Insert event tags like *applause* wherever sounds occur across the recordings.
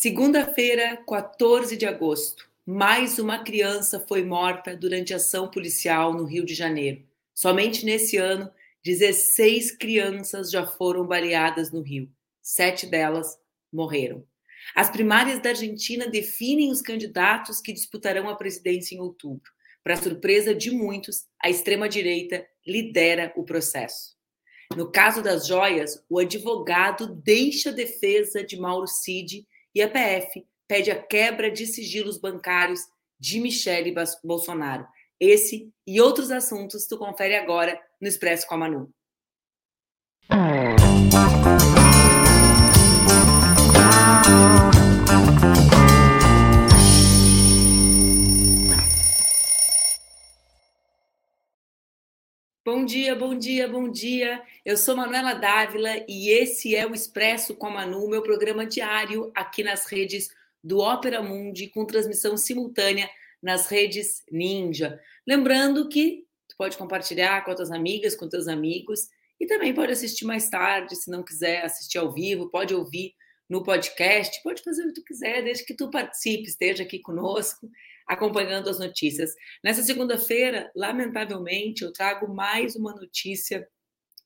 Segunda-feira, 14 de agosto. Mais uma criança foi morta durante ação policial no Rio de Janeiro. Somente nesse ano, 16 crianças já foram baleadas no Rio. Sete delas morreram. As primárias da Argentina definem os candidatos que disputarão a presidência em outubro. Para surpresa de muitos, a extrema-direita lidera o processo. No caso das joias, o advogado deixa a defesa de Mauro Cid e a PF pede a quebra de sigilos bancários de Michele Bolsonaro. Esse e outros assuntos tu confere agora no Expresso com a Manu. Bom dia, bom dia, bom dia. Eu sou Manuela Dávila e esse é o Expresso com a Manu, meu programa diário aqui nas redes do Ópera Mundi, com transmissão simultânea nas redes Ninja. Lembrando que tu pode compartilhar com outras amigas, com teus amigos e também pode assistir mais tarde, se não quiser assistir ao vivo, pode ouvir no podcast, pode fazer o que tu quiser, desde que tu participe, esteja aqui conosco acompanhando as notícias. Nessa segunda-feira, lamentavelmente, eu trago mais uma notícia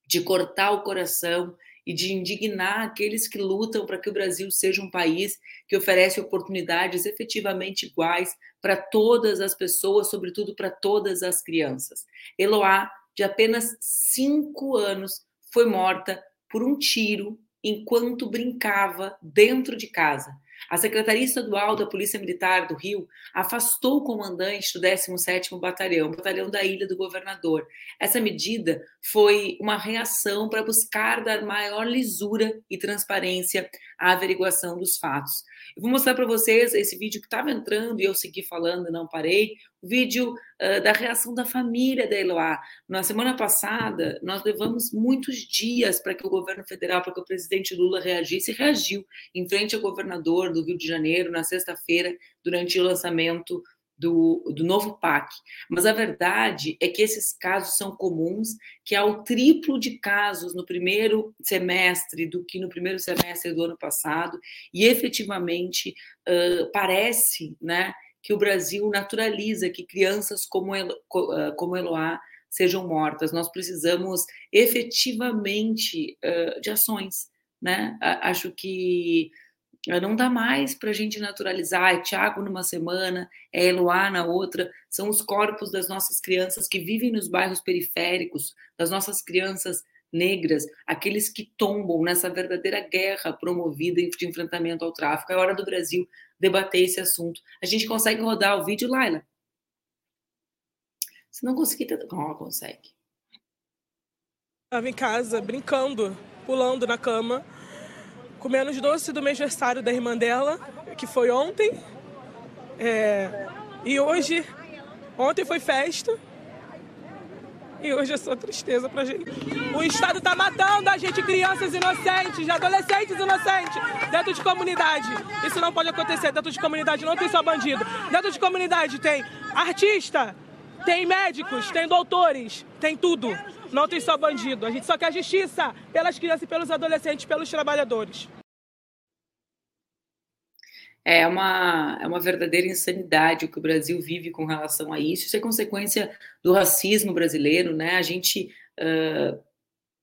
de cortar o coração e de indignar aqueles que lutam para que o Brasil seja um país que oferece oportunidades efetivamente iguais para todas as pessoas, sobretudo para todas as crianças. Eloá, de apenas cinco anos, foi morta por um tiro enquanto brincava dentro de casa. A Secretaria Estadual da Polícia Militar do Rio afastou o comandante do 17º Batalhão, batalhão da Ilha do Governador. Essa medida foi uma reação para buscar dar maior lisura e transparência à averiguação dos fatos. Eu vou mostrar para vocês esse vídeo que estava entrando e eu segui falando, não parei, o vídeo uh, da reação da família da Eloá. Na semana passada, nós levamos muitos dias para que o governo federal, para que o presidente Lula reagisse e reagiu em frente ao governador do Rio de Janeiro na sexta-feira, durante o lançamento do, do novo PAC. Mas a verdade é que esses casos são comuns, que há o triplo de casos no primeiro semestre do que no primeiro semestre do ano passado, e efetivamente uh, parece né, que o Brasil naturaliza que crianças como, Elo, como Eloá sejam mortas. Nós precisamos efetivamente uh, de ações. Né? Acho que não dá mais para a gente naturalizar. É Tiago numa semana, é Eloá na outra. São os corpos das nossas crianças que vivem nos bairros periféricos, das nossas crianças negras, aqueles que tombam nessa verdadeira guerra promovida de enfrentamento ao tráfico. É hora do Brasil debater esse assunto. A gente consegue rodar o vídeo, Laila? Se não conseguir, tá... oh, consegue. Estava em casa, brincando, pulando na cama comendo os doces do mês aniversário da irmã dela, que foi ontem. É, e hoje, ontem foi festa. E hoje é só tristeza pra gente. O Estado tá matando a gente, crianças inocentes, adolescentes inocentes, dentro de comunidade. Isso não pode acontecer. Dentro de comunidade não tem só bandido. Dentro de comunidade tem artista, tem médicos, tem doutores, tem tudo. Não tem só bandido. A gente só quer justiça pelas crianças pelos adolescentes, pelos trabalhadores. É uma, é uma verdadeira insanidade o que o Brasil vive com relação a isso. Isso é consequência do racismo brasileiro, né? A gente, uh,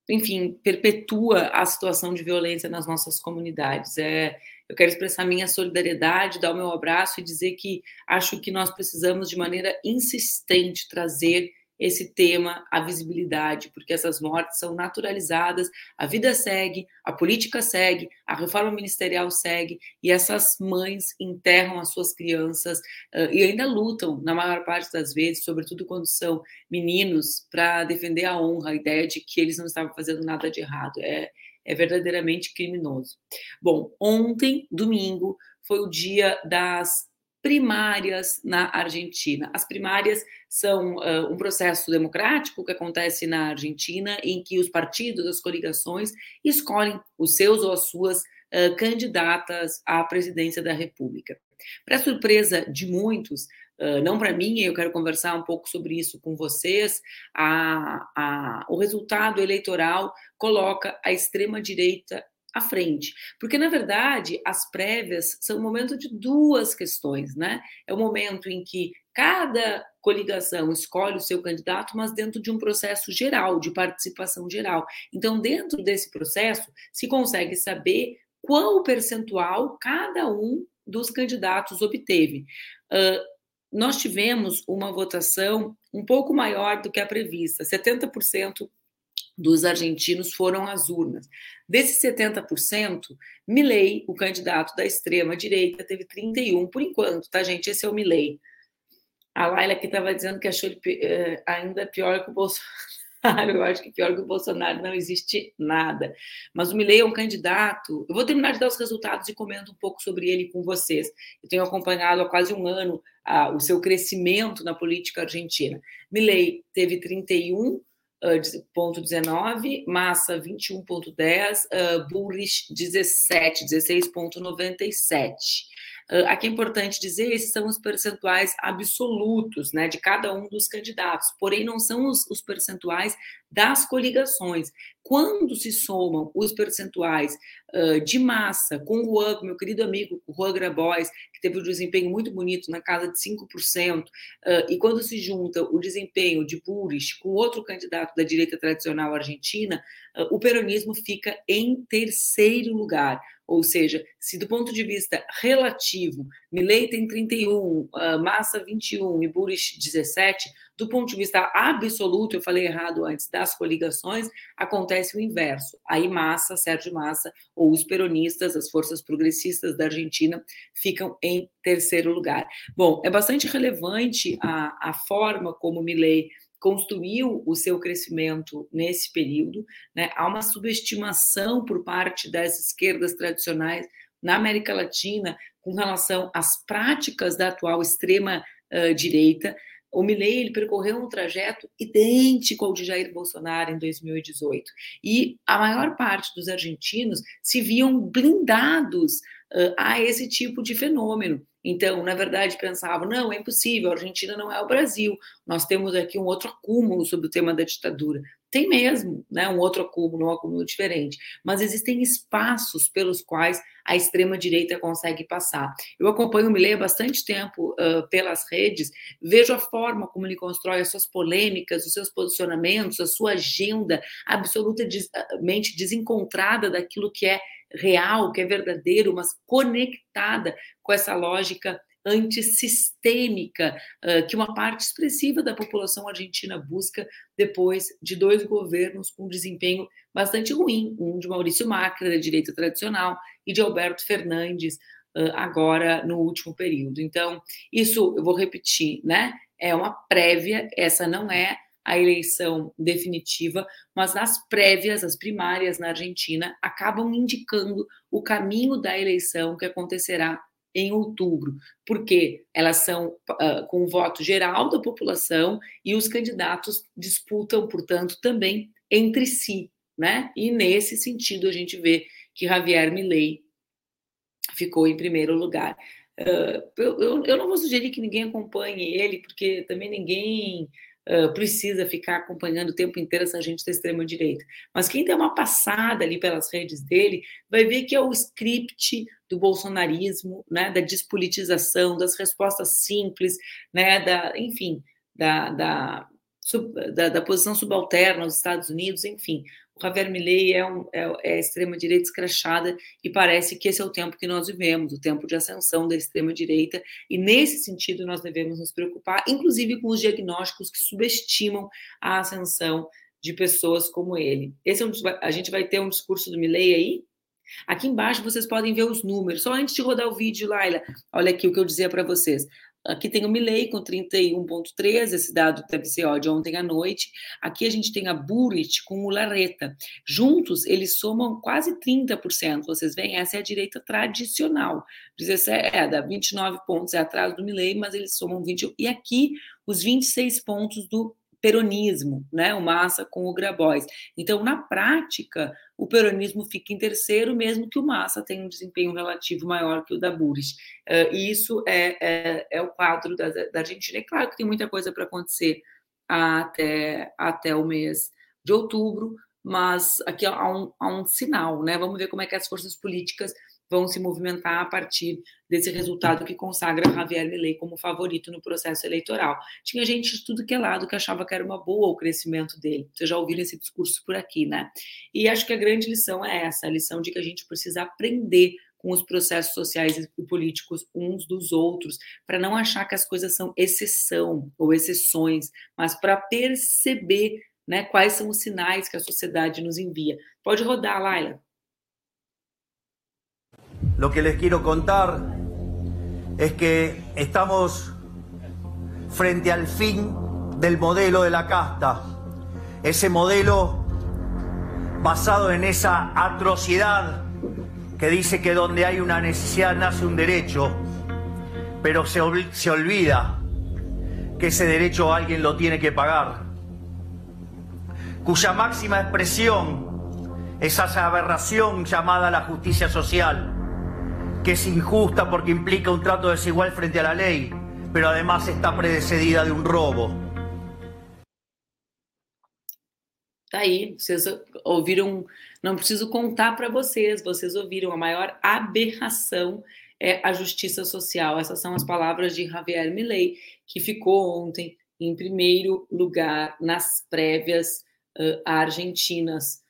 enfim, perpetua a situação de violência nas nossas comunidades. É, eu quero expressar minha solidariedade, dar o meu abraço e dizer que acho que nós precisamos, de maneira insistente, trazer esse tema à visibilidade, porque essas mortes são naturalizadas, a vida segue, a política segue, a reforma ministerial segue, e essas mães enterram as suas crianças uh, e ainda lutam, na maior parte das vezes, sobretudo quando são meninos, para defender a honra, a ideia de que eles não estavam fazendo nada de errado. É, é verdadeiramente criminoso. Bom, ontem, domingo, foi o dia das primárias na Argentina. As primárias são uh, um processo democrático que acontece na Argentina, em que os partidos, as coligações, escolhem os seus ou as suas uh, candidatas à presidência da República. Para surpresa de muitos, uh, não para mim, eu quero conversar um pouco sobre isso com vocês, a, a, o resultado eleitoral coloca a extrema-direita à frente. Porque, na verdade, as prévias são o momento de duas questões, né? É o momento em que cada coligação escolhe o seu candidato, mas dentro de um processo geral, de participação geral. Então, dentro desse processo, se consegue saber qual percentual cada um dos candidatos obteve. Uh, nós tivemos uma votação um pouco maior do que a prevista, 70% dos argentinos foram às urnas. Desses 70%, Milley, o candidato da extrema direita, teve 31 por enquanto, tá gente? Esse é o Milley. A Laila aqui estava dizendo que achou ele eh, ainda pior que o Bolsonaro. *laughs* Eu acho que pior que o Bolsonaro não existe nada. Mas o Milley é um candidato. Eu vou terminar de dar os resultados e comento um pouco sobre ele com vocês. Eu tenho acompanhado há quase um ano ah, o seu crescimento na política argentina. Milley teve 31 0,19, Massa 21,10, uh, Bullish 17, 16,97. Aqui é importante dizer, esses são os percentuais absolutos né, de cada um dos candidatos, porém não são os, os percentuais das coligações. Quando se somam os percentuais uh, de massa com o Juan, meu querido amigo Juan Grabois, que teve um desempenho muito bonito na casa de 5%, uh, e quando se junta o desempenho de Buris com outro candidato da direita tradicional argentina, uh, o peronismo fica em terceiro lugar. Ou seja, se do ponto de vista relativo, Milei tem 31, Massa 21 e Buris 17, do ponto de vista absoluto, eu falei errado antes, das coligações, acontece o inverso. Aí Massa, Sérgio Massa, ou os peronistas, as forças progressistas da Argentina, ficam em terceiro lugar. Bom, é bastante relevante a, a forma como Milley construiu o seu crescimento nesse período. Né? Há uma subestimação por parte das esquerdas tradicionais na América Latina com relação às práticas da atual extrema uh, direita. O Milley ele percorreu um trajeto idêntico ao de Jair Bolsonaro em 2018. E a maior parte dos argentinos se viam blindados uh, a esse tipo de fenômeno. Então, na verdade, pensavam: não, é impossível, a Argentina não é o Brasil. Nós temos aqui um outro acúmulo sobre o tema da ditadura. Tem mesmo, né, um outro acúmulo, um acúmulo diferente, mas existem espaços pelos quais a extrema-direita consegue passar. Eu acompanho o Milei há bastante tempo uh, pelas redes, vejo a forma como ele constrói as suas polêmicas, os seus posicionamentos, a sua agenda absolutamente desencontrada daquilo que é real, que é verdadeiro, mas conectada com essa lógica antissistêmica uh, que uma parte expressiva da população argentina busca depois de dois governos com desempenho bastante ruim, um de Maurício Macri, da direita tradicional, e de Alberto Fernandes, uh, agora no último período. Então, isso eu vou repetir, né? É uma prévia, essa não é a eleição definitiva, mas as prévias, as primárias na Argentina, acabam indicando o caminho da eleição que acontecerá em outubro, porque elas são uh, com o voto geral da população e os candidatos disputam, portanto, também entre si, né? E nesse sentido a gente vê que Javier Milei ficou em primeiro lugar. Uh, eu, eu, não vou sugerir que ninguém acompanhe ele, porque também ninguém precisa ficar acompanhando o tempo inteiro essa gente da extrema-direita. Mas quem der uma passada ali pelas redes dele vai ver que é o script do bolsonarismo, né, da despolitização, das respostas simples, né, da, enfim, da, da, da, da posição subalterna aos Estados Unidos, enfim. O Javier Milei é, um, é, é extrema-direita escrachada e parece que esse é o tempo que nós vivemos, o tempo de ascensão da extrema-direita, e nesse sentido nós devemos nos preocupar, inclusive com os diagnósticos que subestimam a ascensão de pessoas como ele. Esse é um, a gente vai ter um discurso do Milley aí. Aqui embaixo vocês podem ver os números. Só antes de rodar o vídeo, Laila, olha aqui o que eu dizia para vocês. Aqui tem o Milley com 31,3, esse dado ser ó, de ontem à noite. Aqui a gente tem a Burit com o Larreta. Juntos, eles somam quase 30%. Vocês veem, essa é a direita tradicional. 17, é, dá 29 pontos é atrás do Milley, mas eles somam 20. E aqui, os 26 pontos do peronismo, né? O Massa com o Grabois. Então, na prática, o peronismo fica em terceiro, mesmo que o Massa tenha um desempenho relativo maior que o da Buris. Uh, e isso é, é, é, o quadro da, da Argentina. É claro que tem muita coisa para acontecer até, até o mês de outubro, mas aqui há um, há um sinal, né? Vamos ver como é que as forças políticas vão se movimentar a partir desse resultado que consagra Javier Milei como favorito no processo eleitoral. Tinha gente de tudo que é lado que achava que era uma boa o crescimento dele. Vocês já ouviram esse discurso por aqui, né? E acho que a grande lição é essa, a lição de que a gente precisa aprender com os processos sociais e políticos uns dos outros, para não achar que as coisas são exceção ou exceções, mas para perceber né, quais são os sinais que a sociedade nos envia. Pode rodar, Laila. Lo que les quiero contar es que estamos frente al fin del modelo de la casta, ese modelo basado en esa atrocidad que dice que donde hay una necesidad nace un derecho, pero se, se olvida que ese derecho alguien lo tiene que pagar, cuya máxima expresión es esa aberración llamada la justicia social, que es injusta porque implica un trato desigual frente a la ley, pero además está predecedida de un robo. Tá aí, vocês ouviram, não preciso contar para vocês, vocês ouviram, a maior aberração é a justiça social. Essas são as palavras de Javier Milei, que ficou ontem em primeiro lugar nas prévias uh, argentinas.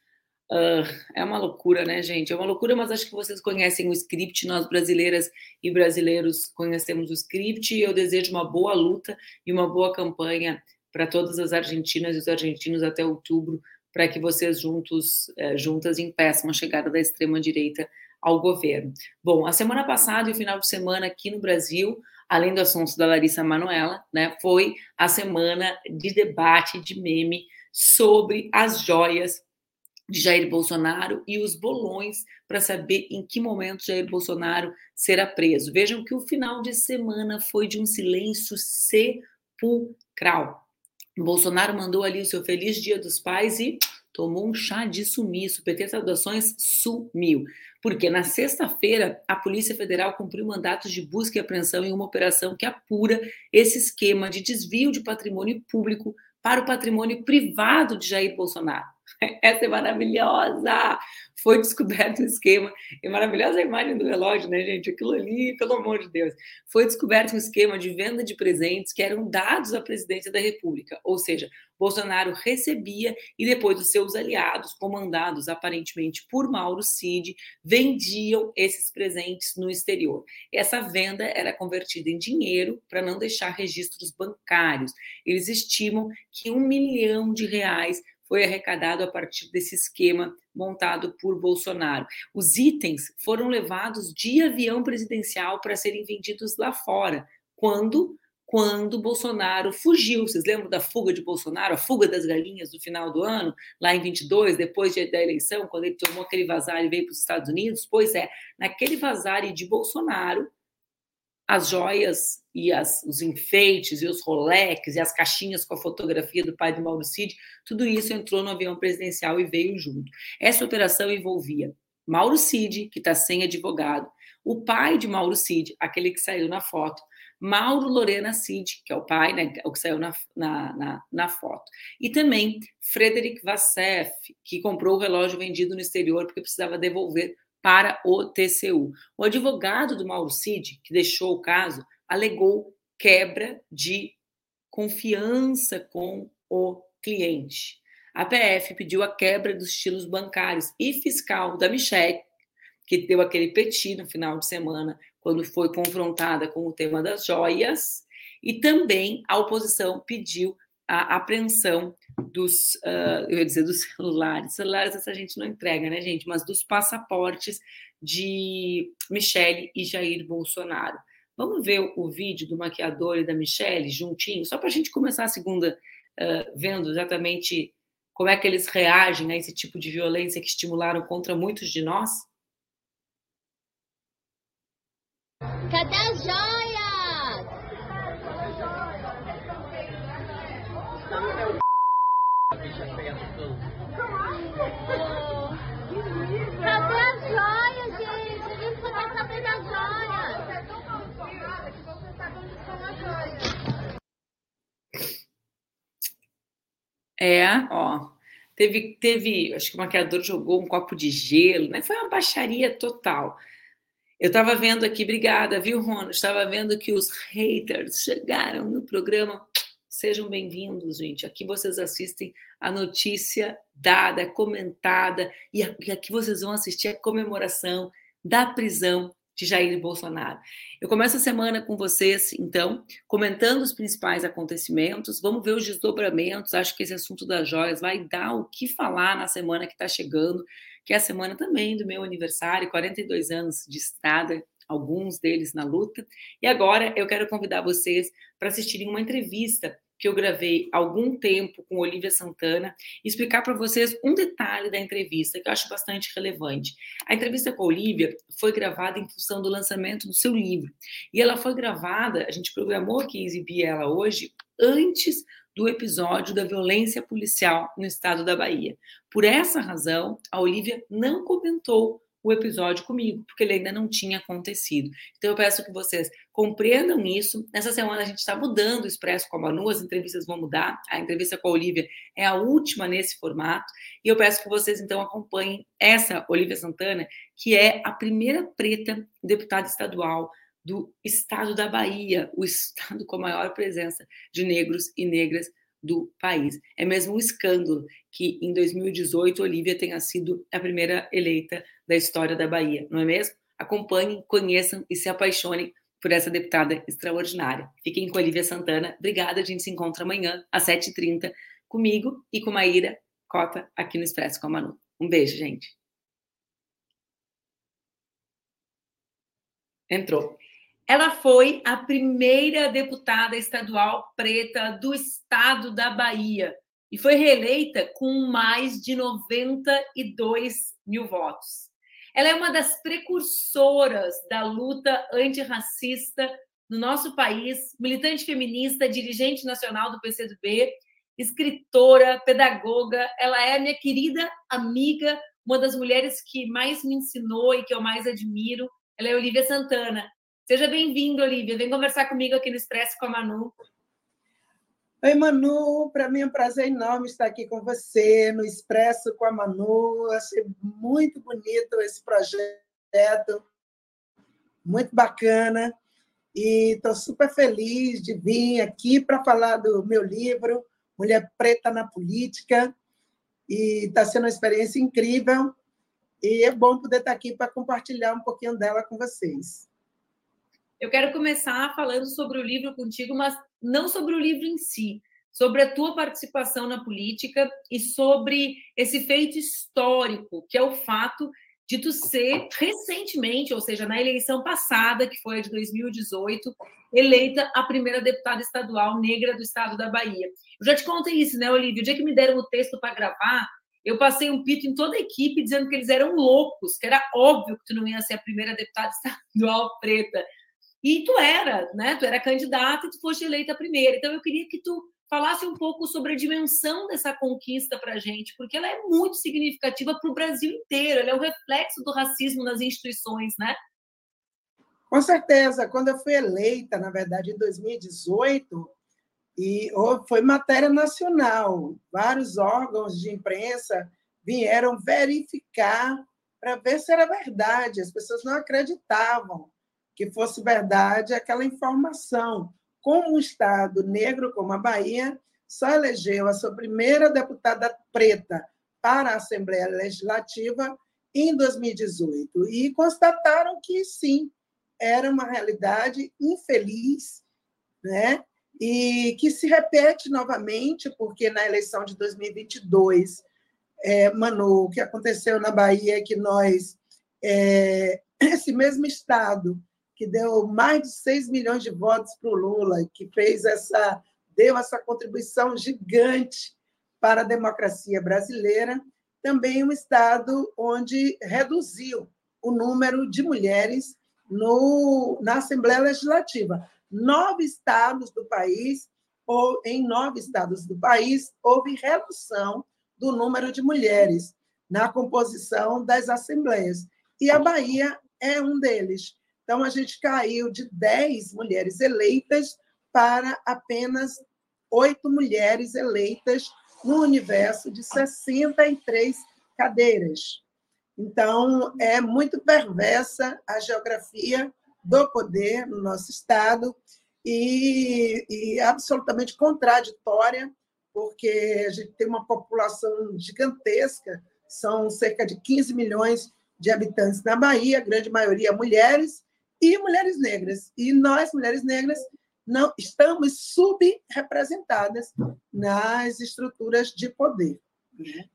Uh, é uma loucura, né, gente? É uma loucura, mas acho que vocês conhecem o script. Nós, brasileiras e brasileiros, conhecemos o script. E eu desejo uma boa luta e uma boa campanha para todas as argentinas e os argentinos até outubro, para que vocês juntos, é, juntas impeçam a chegada da extrema direita ao governo. Bom, a semana passada e o final de semana aqui no Brasil, além do assunto da Larissa Manoela, né, foi a semana de debate de meme sobre as joias de Jair Bolsonaro e os bolões para saber em que momento Jair Bolsonaro será preso. Vejam que o final de semana foi de um silêncio sepulcral. Bolsonaro mandou ali o seu feliz dia dos pais e tomou um chá de sumiço. O PT Saudações sumiu. Porque na sexta-feira a Polícia Federal cumpriu mandatos de busca e apreensão em uma operação que apura esse esquema de desvio de patrimônio público para o patrimônio privado de Jair Bolsonaro. *laughs* Essa é maravilhosa! Foi descoberto um esquema. É maravilhosa a imagem do relógio, né, gente? Aquilo ali, pelo amor de Deus. Foi descoberto um esquema de venda de presentes que eram dados à presidência da República. Ou seja, Bolsonaro recebia e depois os seus aliados, comandados aparentemente por Mauro Cid, vendiam esses presentes no exterior. Essa venda era convertida em dinheiro para não deixar registros bancários. Eles estimam que um milhão de reais foi arrecadado a partir desse esquema montado por Bolsonaro. Os itens foram levados de avião presidencial para serem vendidos lá fora, quando quando Bolsonaro fugiu. Vocês lembram da fuga de Bolsonaro, a fuga das galinhas do final do ano, lá em 22, depois da eleição, quando ele tomou aquele vazar e veio para os Estados Unidos? Pois é, naquele vazar de Bolsonaro, as joias e as, os enfeites e os Rolex e as caixinhas com a fotografia do pai do Mauro Cid, tudo isso entrou no avião presidencial e veio junto. Essa operação envolvia Mauro Cid, que está sem advogado, o pai de Mauro Cid, aquele que saiu na foto, Mauro Lorena Cid, que é o pai, né, o que saiu na, na, na, na foto, e também Frederic Vassef, que comprou o relógio vendido no exterior porque precisava devolver para o TCU. O advogado do Mauro Cid, que deixou o caso, alegou quebra de confiança com o cliente. A PF pediu a quebra dos estilos bancários e fiscal da Michelle, que deu aquele petit no final de semana, quando foi confrontada com o tema das joias, e também a oposição pediu a apreensão dos, uh, eu ia dizer dos celulares, celulares essa gente não entrega, né, gente, mas dos passaportes de Michele e Jair Bolsonaro. Vamos ver o vídeo do maquiador e da Michele juntinho, só para a gente começar a segunda uh, vendo exatamente como é que eles reagem a esse tipo de violência que estimularam contra muitos de nós. Cadê as joias? Cadê as joias, gente? A gente só quer saber das joias. Você é tão confiada que você sabe onde estão as joias. É, ó. Teve, teve, acho que o maquiador jogou um copo de gelo, né? Foi uma baixaria total. Eu estava vendo aqui, obrigada, viu, Rono? Estava vendo que os haters chegaram no programa. Sejam bem-vindos, gente. Aqui vocês assistem a notícia dada, comentada, e aqui vocês vão assistir a comemoração da prisão de Jair Bolsonaro. Eu começo a semana com vocês, então, comentando os principais acontecimentos. Vamos ver os desdobramentos. Acho que esse assunto das joias vai dar o que falar na semana que está chegando, que é a semana também do meu aniversário, 42 anos de estrada, alguns deles na luta. E agora eu quero convidar vocês para assistirem uma entrevista que eu gravei algum tempo com Olivia Santana e explicar para vocês um detalhe da entrevista que eu acho bastante relevante. A entrevista com a Olivia foi gravada em função do lançamento do seu livro e ela foi gravada, a gente programou aqui exibir ela hoje antes do episódio da violência policial no estado da Bahia. Por essa razão, a Olivia não comentou o episódio comigo, porque ele ainda não tinha acontecido. Então eu peço que vocês compreendam isso. Nessa semana a gente está mudando o Expresso com a Manu, as entrevistas vão mudar. A entrevista com a Olivia é a última nesse formato. E eu peço que vocês então acompanhem essa Olivia Santana, que é a primeira preta deputada estadual do estado da Bahia, o estado com a maior presença de negros e negras do país. É mesmo um escândalo que em 2018 Olivia tenha sido a primeira eleita da história da Bahia, não é mesmo? Acompanhem, conheçam e se apaixonem por essa deputada extraordinária. Fiquem com Olivia Santana. Obrigada, a gente se encontra amanhã às 7h30 comigo e com Maíra Cota aqui no Expresso com a Manu. Um beijo, gente. Entrou. Ela foi a primeira deputada estadual preta do estado da Bahia e foi reeleita com mais de 92 mil votos. Ela é uma das precursoras da luta antirracista no nosso país, militante feminista, dirigente nacional do PCdoB, escritora, pedagoga. Ela é minha querida amiga, uma das mulheres que mais me ensinou e que eu mais admiro. Ela é Olivia Santana. Seja bem-vinda, Olivia. Vem conversar comigo aqui no Expresso com a Manu. Oi, Manu, para mim é um prazer enorme estar aqui com você no Expresso com a Manu. Achei muito bonito esse projeto, muito bacana. E estou super feliz de vir aqui para falar do meu livro, Mulher Preta na Política. E está sendo uma experiência incrível. E é bom poder estar aqui para compartilhar um pouquinho dela com vocês. Eu quero começar falando sobre o livro contigo, mas não sobre o livro em si, sobre a tua participação na política e sobre esse feito histórico, que é o fato de tu ser recentemente, ou seja, na eleição passada, que foi a de 2018, eleita a primeira deputada estadual negra do estado da Bahia. Eu já te contei isso, né, Olivia? O dia que me deram o texto para gravar, eu passei um pito em toda a equipe dizendo que eles eram loucos, que era óbvio que tu não ia ser a primeira deputada *laughs* estadual preta. E tu era, né? Tu era candidata e tu foste eleita primeira. Então eu queria que tu falasse um pouco sobre a dimensão dessa conquista para a gente, porque ela é muito significativa para o Brasil inteiro. Ela é o reflexo do racismo nas instituições, né? Com certeza. Quando eu fui eleita, na verdade, em 2018, e foi matéria nacional. Vários órgãos de imprensa vieram verificar para ver se era verdade. As pessoas não acreditavam que fosse verdade aquela informação. Como um Estado negro como a Bahia só elegeu a sua primeira deputada preta para a Assembleia Legislativa em 2018 e constataram que sim, era uma realidade infeliz, né? E que se repete novamente, porque na eleição de 2022, é, Manu, o que aconteceu na Bahia é que nós, é, esse mesmo Estado, que deu mais de 6 milhões de votos para o Lula, que fez essa, deu essa contribuição gigante para a democracia brasileira, também um estado onde reduziu o número de mulheres no, na Assembleia Legislativa. Nove estados do país, ou em nove estados do país, houve redução do número de mulheres na composição das assembleias. E a Bahia é um deles. Então, a gente caiu de 10 mulheres eleitas para apenas oito mulheres eleitas no universo de 63 cadeiras. Então, é muito perversa a geografia do poder no nosso Estado e, e absolutamente contraditória, porque a gente tem uma população gigantesca, são cerca de 15 milhões de habitantes na Bahia, a grande maioria mulheres e mulheres negras. E nós, mulheres negras, não estamos subrepresentadas nas estruturas de poder.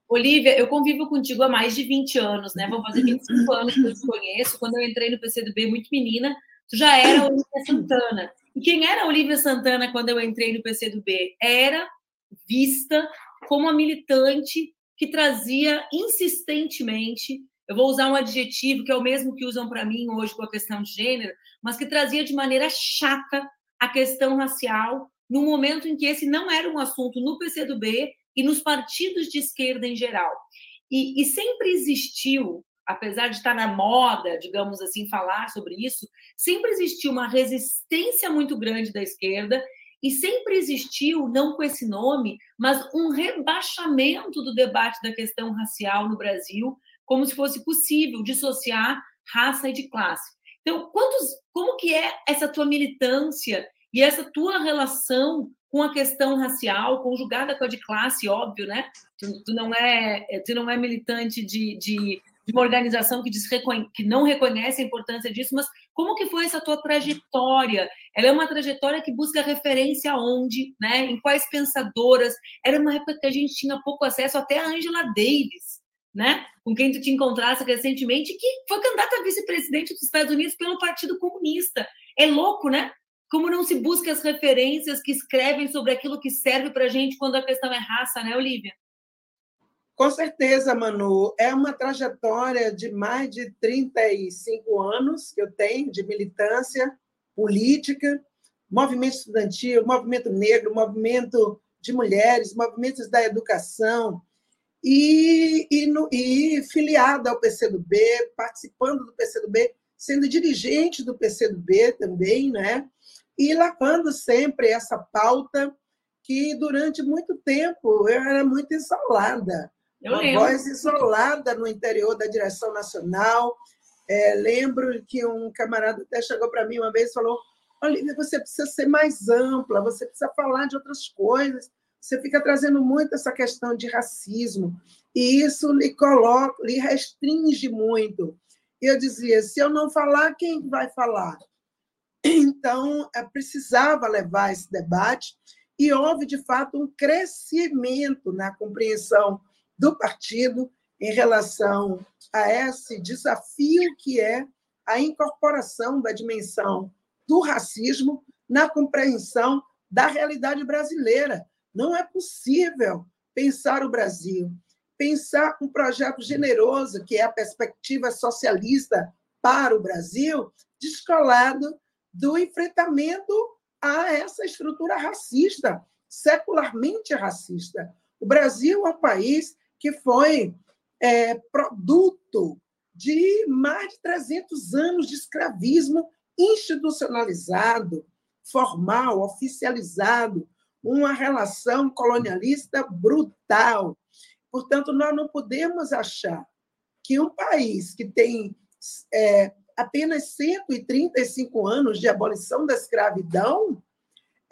Olivia, eu convivo contigo há mais de 20 anos, né? Vou fazer 25 anos que eu te conheço. Quando eu entrei no PCdoB muito menina, tu já era Olivia Santana. E quem era Olivia Santana quando eu entrei no PCdoB? Era vista como a militante que trazia insistentemente, eu vou usar um adjetivo que é o mesmo que usam para mim hoje com a questão de gênero, mas que trazia de maneira chata a questão racial, no momento em que esse não era um assunto no PCdoB e nos partidos de esquerda em geral. E, e sempre existiu, apesar de estar na moda, digamos assim, falar sobre isso, sempre existiu uma resistência muito grande da esquerda e sempre existiu, não com esse nome, mas um rebaixamento do debate da questão racial no Brasil, como se fosse possível dissociar raça e de classe. Então, quantos, como que é essa tua militância e essa tua relação com a questão racial, conjugada com a de classe, óbvio, né? Tu, tu não é, tu não é militante de, de, de uma organização que, diz, que não reconhece a importância disso, mas como que foi essa tua trajetória? Ela é uma trajetória que busca referência aonde, né? Em quais pensadoras? Era uma época que a gente tinha pouco acesso até a Angela Davis, né? Com quem tu te encontrasse recentemente, que foi candidata a vice-presidente dos Estados Unidos pelo Partido Comunista. É louco, né? Como não se busca as referências que escrevem sobre aquilo que serve para gente quando a questão é raça, né, Olivia? Com certeza, Manu. É uma trajetória de mais de 35 anos que eu tenho de militância política, movimento estudantil, movimento negro, movimento de mulheres, movimentos da educação, e, e, no, e filiada ao PCdoB, participando do PCdoB, sendo dirigente do PCdoB também, né? e lavando sempre essa pauta que durante muito tempo eu era muito isolada. Eu uma lembro. voz isolada no interior da direção nacional. É, lembro que um camarada até chegou para mim uma vez e falou: Olivia, você precisa ser mais ampla, você precisa falar de outras coisas você fica trazendo muito essa questão de racismo, e isso lhe coloca, lhe restringe muito. Eu dizia, se eu não falar, quem vai falar? Então, é, precisava levar esse debate, e houve, de fato, um crescimento na compreensão do partido em relação a esse desafio que é a incorporação da dimensão do racismo na compreensão da realidade brasileira, não é possível pensar o Brasil, pensar um projeto generoso, que é a perspectiva socialista para o Brasil, descolado do enfrentamento a essa estrutura racista, secularmente racista. O Brasil é um país que foi é, produto de mais de 300 anos de escravismo institucionalizado, formal, oficializado, uma relação colonialista brutal. Portanto, nós não podemos achar que um país que tem é, apenas 135 anos de abolição da escravidão,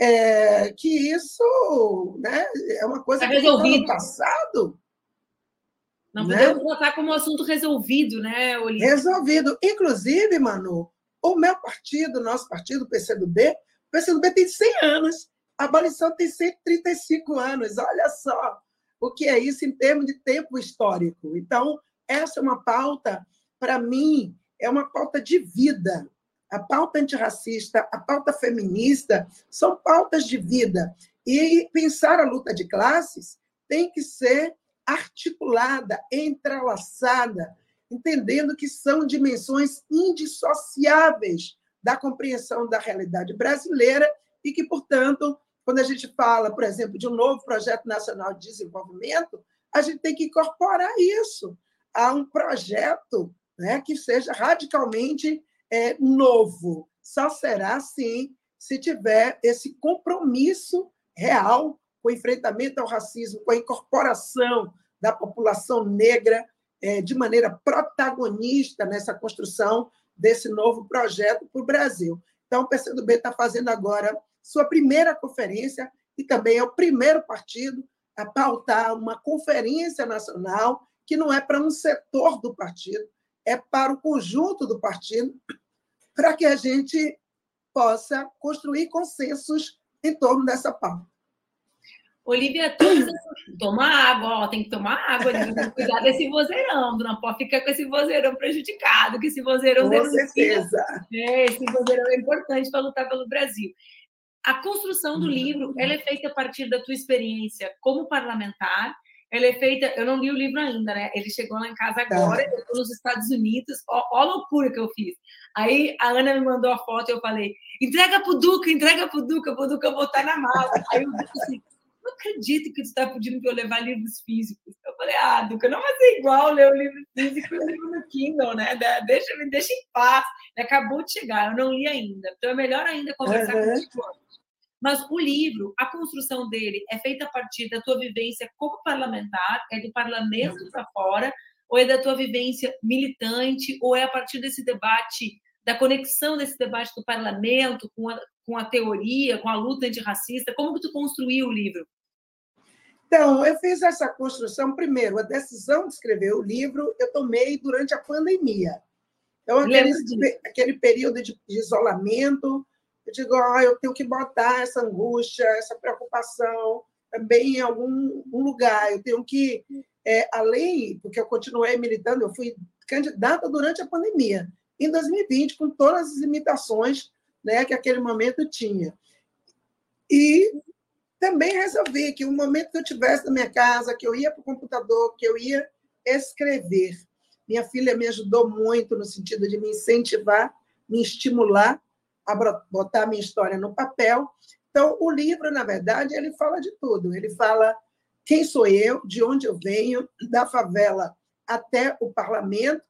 é, que isso né, é uma coisa tá que resolvido. no passado. Não né? podemos tratar como um assunto resolvido, né, Olívia? Resolvido. Inclusive, Manu, o meu partido, nosso partido, o PCdoB, o PCdoB tem 100 anos a abolição tem 135 anos, olha só o que é isso em termos de tempo histórico. Então, essa é uma pauta, para mim, é uma pauta de vida. A pauta antirracista, a pauta feminista, são pautas de vida. E pensar a luta de classes tem que ser articulada, entrelaçada, entendendo que são dimensões indissociáveis da compreensão da realidade brasileira e que, portanto, quando a gente fala, por exemplo, de um novo projeto nacional de desenvolvimento, a gente tem que incorporar isso a um projeto né, que seja radicalmente é, novo. Só será, sim, se tiver esse compromisso real com o enfrentamento ao racismo, com a incorporação da população negra é, de maneira protagonista nessa construção desse novo projeto para o Brasil. Então, o PCdoB está fazendo agora sua primeira conferência e também é o primeiro partido a pautar uma conferência nacional que não é para um setor do partido, é para o conjunto do partido, para que a gente possa construir consensos em torno dessa pauta. Olivia, toma água, ó, tem que tomar água, tem que cuidar desse vozeirão, não pode ficar com esse vozeirão prejudicado, que esse vozeirão com certeza. É, esse vozeirão é importante para lutar pelo Brasil. A construção do livro, ela é feita a partir da tua experiência como parlamentar, ela é feita, eu não li o livro ainda, né? Ele chegou lá em casa tá. agora, eu estou nos Estados Unidos, ó, ó, a loucura que eu fiz. Aí a Ana me mandou a foto e eu falei, entrega pro Duca, entrega pro Duca, pro Duca botar na mala. Aí o Duca assim, não acredito que tu está pedindo para eu levar livros físicos. Eu falei, ah, Duca, não vai ser igual ler o livro físico e o livro no Kindle, né? Deixa, me deixa em paz. Acabou de chegar, eu não li ainda. Então é melhor ainda conversar uhum. contigo Mas o livro, a construção dele é feita a partir da tua vivência como parlamentar, é do parlamento para fora, ou é da tua vivência militante, ou é a partir desse debate, da conexão desse debate do parlamento com a, com a teoria, com a luta antirracista? Como que tu construiu o livro? Então, eu fiz essa construção, primeiro, a decisão de escrever o livro eu tomei durante a pandemia. Então, aquele, aquele período de, de isolamento, eu digo, ah, eu tenho que botar essa angústia, essa preocupação também em algum um lugar. Eu tenho que, é, além, porque eu continuei militando, eu fui candidata durante a pandemia, em 2020, com todas as limitações né, que aquele momento tinha. E também resolvi que o momento que eu tivesse na minha casa, que eu ia para o computador, que eu ia escrever. Minha filha me ajudou muito no sentido de me incentivar, me estimular a botar minha história no papel. Então, o livro, na verdade, ele fala de tudo. Ele fala quem sou eu, de onde eu venho, da favela até o parlamento,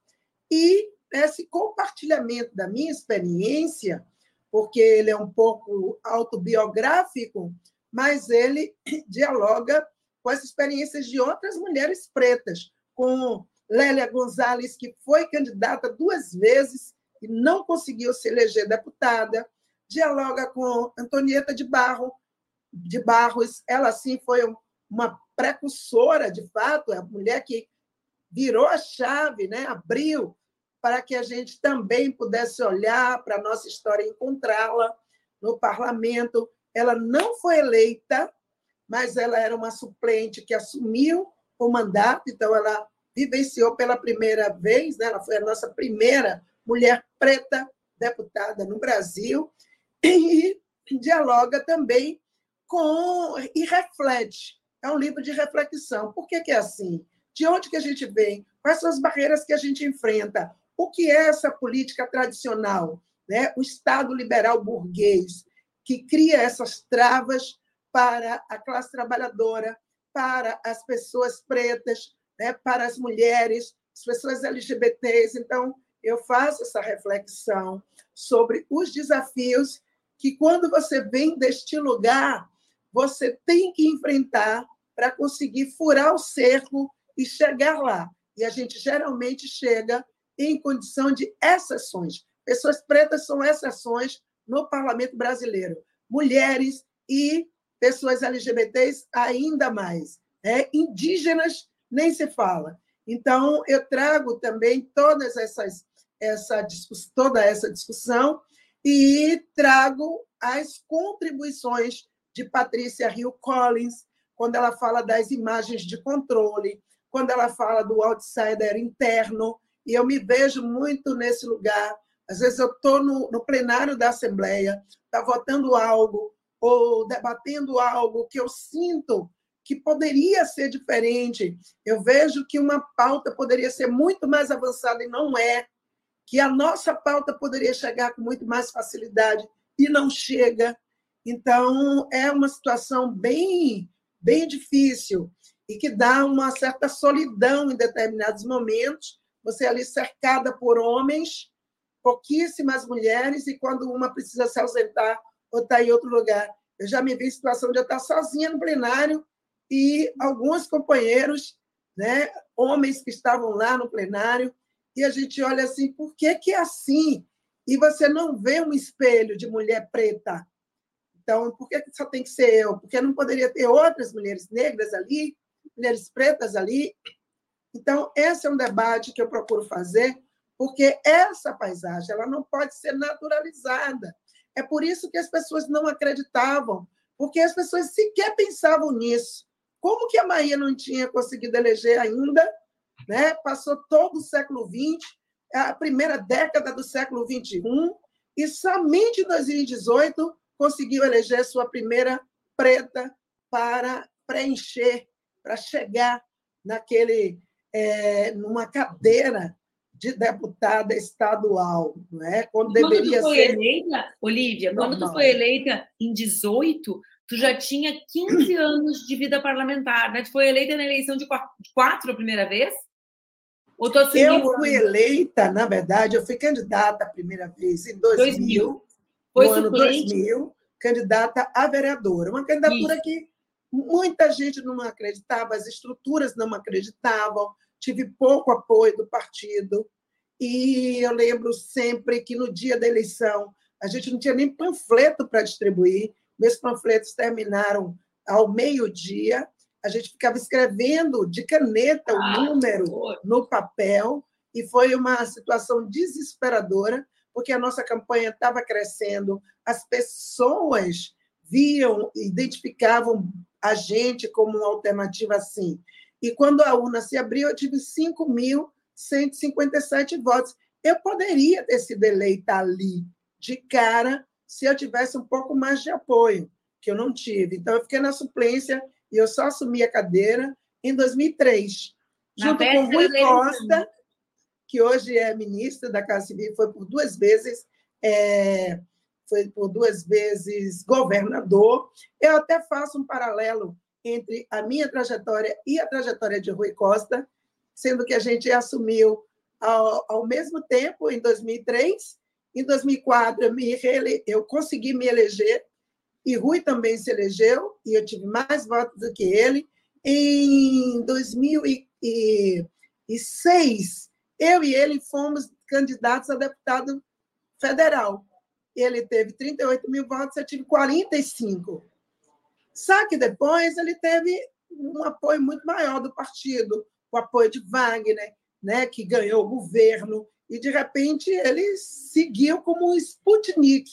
e esse compartilhamento da minha experiência porque ele é um pouco autobiográfico, mas ele *clears throat* dialoga com as experiências de outras mulheres pretas, com Lélia Gonzalez, que foi candidata duas vezes e não conseguiu se eleger deputada, dialoga com Antonieta de Barro, de Barros, ela sim foi uma precursora, de fato, é a mulher que virou a chave, né? abriu para que a gente também pudesse olhar para a nossa história e encontrá-la no parlamento. Ela não foi eleita, mas ela era uma suplente que assumiu o mandato, então ela vivenciou pela primeira vez, né? ela foi a nossa primeira mulher preta deputada no Brasil, e dialoga também com e reflete. É um livro de reflexão. Por que, que é assim? De onde que a gente vem? Quais são as barreiras que a gente enfrenta? O que é essa política tradicional? Né? O Estado liberal burguês, que cria essas travas para a classe trabalhadora, para as pessoas pretas, né? para as mulheres, as pessoas LGBTs. Então, eu faço essa reflexão sobre os desafios que, quando você vem deste lugar, você tem que enfrentar para conseguir furar o cerco e chegar lá. E a gente geralmente chega em condição de exceções. Pessoas pretas são exceções no parlamento brasileiro. Mulheres e pessoas LGBTs ainda mais. É, indígenas nem se fala. Então, eu trago também todas essas, essa, toda essa discussão e trago as contribuições de Patrícia Hill Collins, quando ela fala das imagens de controle, quando ela fala do outsider interno, e eu me vejo muito nesse lugar. Às vezes eu estou no, no, plenário da Assembleia, está votando algo ou debatendo algo que eu sinto que poderia ser diferente. Eu vejo que uma pauta poderia ser muito mais avançada e não é. Que a nossa pauta poderia chegar com muito mais facilidade e não chega. Então, é uma situação bem, bem difícil e que dá uma certa solidão em determinados momentos, você é ali cercada por homens, pouquíssimas mulheres, e quando uma precisa se ausentar ou está em outro lugar, Eu já me vi em situação de eu estar sozinha no plenário e alguns companheiros, né, homens que estavam lá no plenário, e a gente olha assim, por que, que é assim? E você não vê um espelho de mulher preta. Então, por que só tem que ser eu? Porque não poderia ter outras mulheres negras ali, mulheres pretas ali? Então, esse é um debate que eu procuro fazer, porque essa paisagem ela não pode ser naturalizada. É por isso que as pessoas não acreditavam, porque as pessoas sequer pensavam nisso. Como que a Bahia não tinha conseguido eleger ainda? Né? Passou todo o século XX, a primeira década do século XXI, e somente em 2018 conseguiu eleger sua primeira preta para preencher, para chegar naquele é, numa cadeira de deputada estadual, não é? Quando, quando deveria tu foi ser eleita, Olivia, quando tu foi eleita em 18, tu já tinha 15 anos de vida parlamentar, né? Tu foi eleita na eleição de quatro a primeira vez? Ou tu eu fui eleita, na verdade, eu fui candidata a primeira vez em 2000, 2000. Foi no ano 2000, candidata a vereadora. Uma candidatura Isso. que muita gente não acreditava, as estruturas não acreditavam, tive pouco apoio do partido. E eu lembro sempre que no dia da eleição a gente não tinha nem panfleto para distribuir, meus panfletos terminaram ao meio-dia, a gente ficava escrevendo de caneta o ah, número no papel, e foi uma situação desesperadora, porque a nossa campanha estava crescendo, as pessoas viam, identificavam a gente como uma alternativa assim. E quando a urna se abriu, eu tive 5.157 votos. Eu poderia ter sido eleita ali, de cara, se eu tivesse um pouco mais de apoio, que eu não tive. Então, eu fiquei na suplência e eu só assumi a cadeira em 2003, na junto com Rui Costa, que hoje é ministro da Casa Civil, foi por duas vezes, é, foi por duas vezes governador. Eu até faço um paralelo entre a minha trajetória e a trajetória de Rui Costa, sendo que a gente assumiu ao, ao mesmo tempo, em 2003. Em 2004, eu, me reele... eu consegui me eleger, e Rui também se elegeu, e eu tive mais votos do que ele. Em 2006, eu e ele fomos candidatos a deputado federal. Ele teve 38 mil votos, eu tive 45. Só que depois ele teve um apoio muito maior do partido, o apoio de Wagner, né, que ganhou o governo, e de repente ele seguiu como um Sputnik,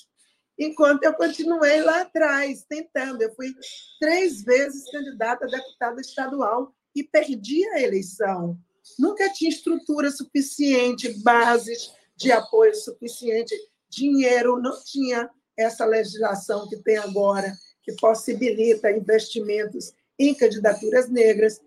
enquanto eu continuei lá atrás, tentando. Eu fui três vezes candidata a deputada estadual e perdi a eleição. Nunca tinha estrutura suficiente, bases de apoio suficiente, dinheiro, não tinha essa legislação que tem agora que possibilita investimentos em candidaturas negras.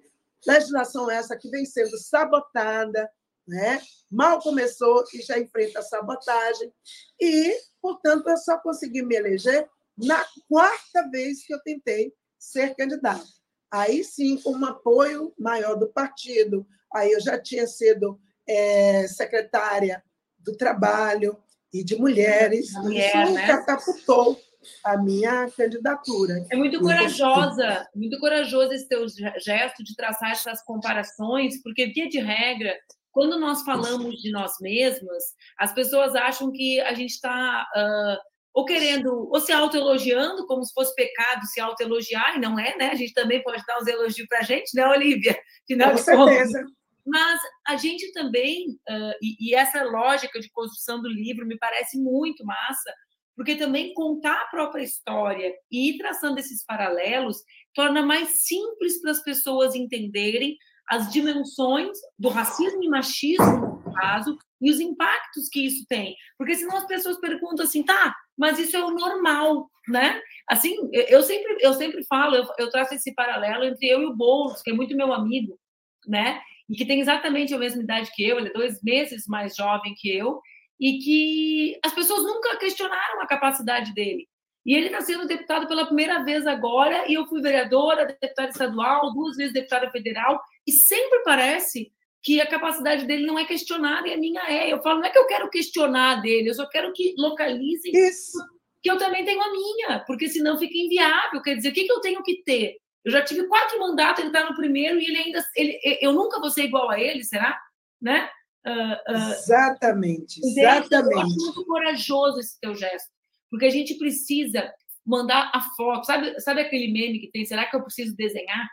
Legislação essa que vem sendo sabotada, né? mal começou e já enfrenta sabotagem. E, portanto, eu só consegui me eleger na quarta vez que eu tentei ser candidata. Aí sim, com um apoio maior do partido. Aí eu já tinha sido é, secretária do Trabalho e de Mulheres. Mulher, Isso né? catapultou a minha candidatura. É muito corajosa, muito corajoso esse teu gesto de traçar essas comparações, porque, via de regra, quando nós falamos de nós mesmas, as pessoas acham que a gente está uh, ou querendo, ou se autoelogiando, como se fosse pecado se autoelogiar, e não é, né? A gente também pode dar uns elogios para a gente, né, Olivia? *laughs* Final Com certeza. Mas a gente também, uh, e, e essa lógica de construção do livro me parece muito massa, porque também contar a própria história e ir traçando esses paralelos torna mais simples para as pessoas entenderem as dimensões do racismo e machismo, no caso, e os impactos que isso tem. Porque senão as pessoas perguntam assim, tá, mas isso é o normal, né? Assim, eu sempre, eu sempre falo, eu, eu traço esse paralelo entre eu e o Boulos, que é muito meu amigo, né? E que tem exatamente a mesma idade que eu, ele é dois meses mais jovem que eu, e que as pessoas nunca questionaram a capacidade dele. E ele está sendo deputado pela primeira vez agora, e eu fui vereadora, deputada estadual, duas vezes deputada federal, e sempre parece que a capacidade dele não é questionada e a minha é. Eu falo, não é que eu quero questionar dele, eu só quero que localizem Isso. que eu também tenho a minha, porque senão fica inviável. Quer dizer, o que, que eu tenho que ter? Eu já tive quatro mandatos, ele está no primeiro e ele ainda. Ele, eu nunca vou ser igual a ele, será? Né? Uh, uh, exatamente, exatamente. Eu acho muito corajoso esse teu gesto, porque a gente precisa mandar a foto. Sabe, sabe aquele meme que tem? Será que eu preciso desenhar?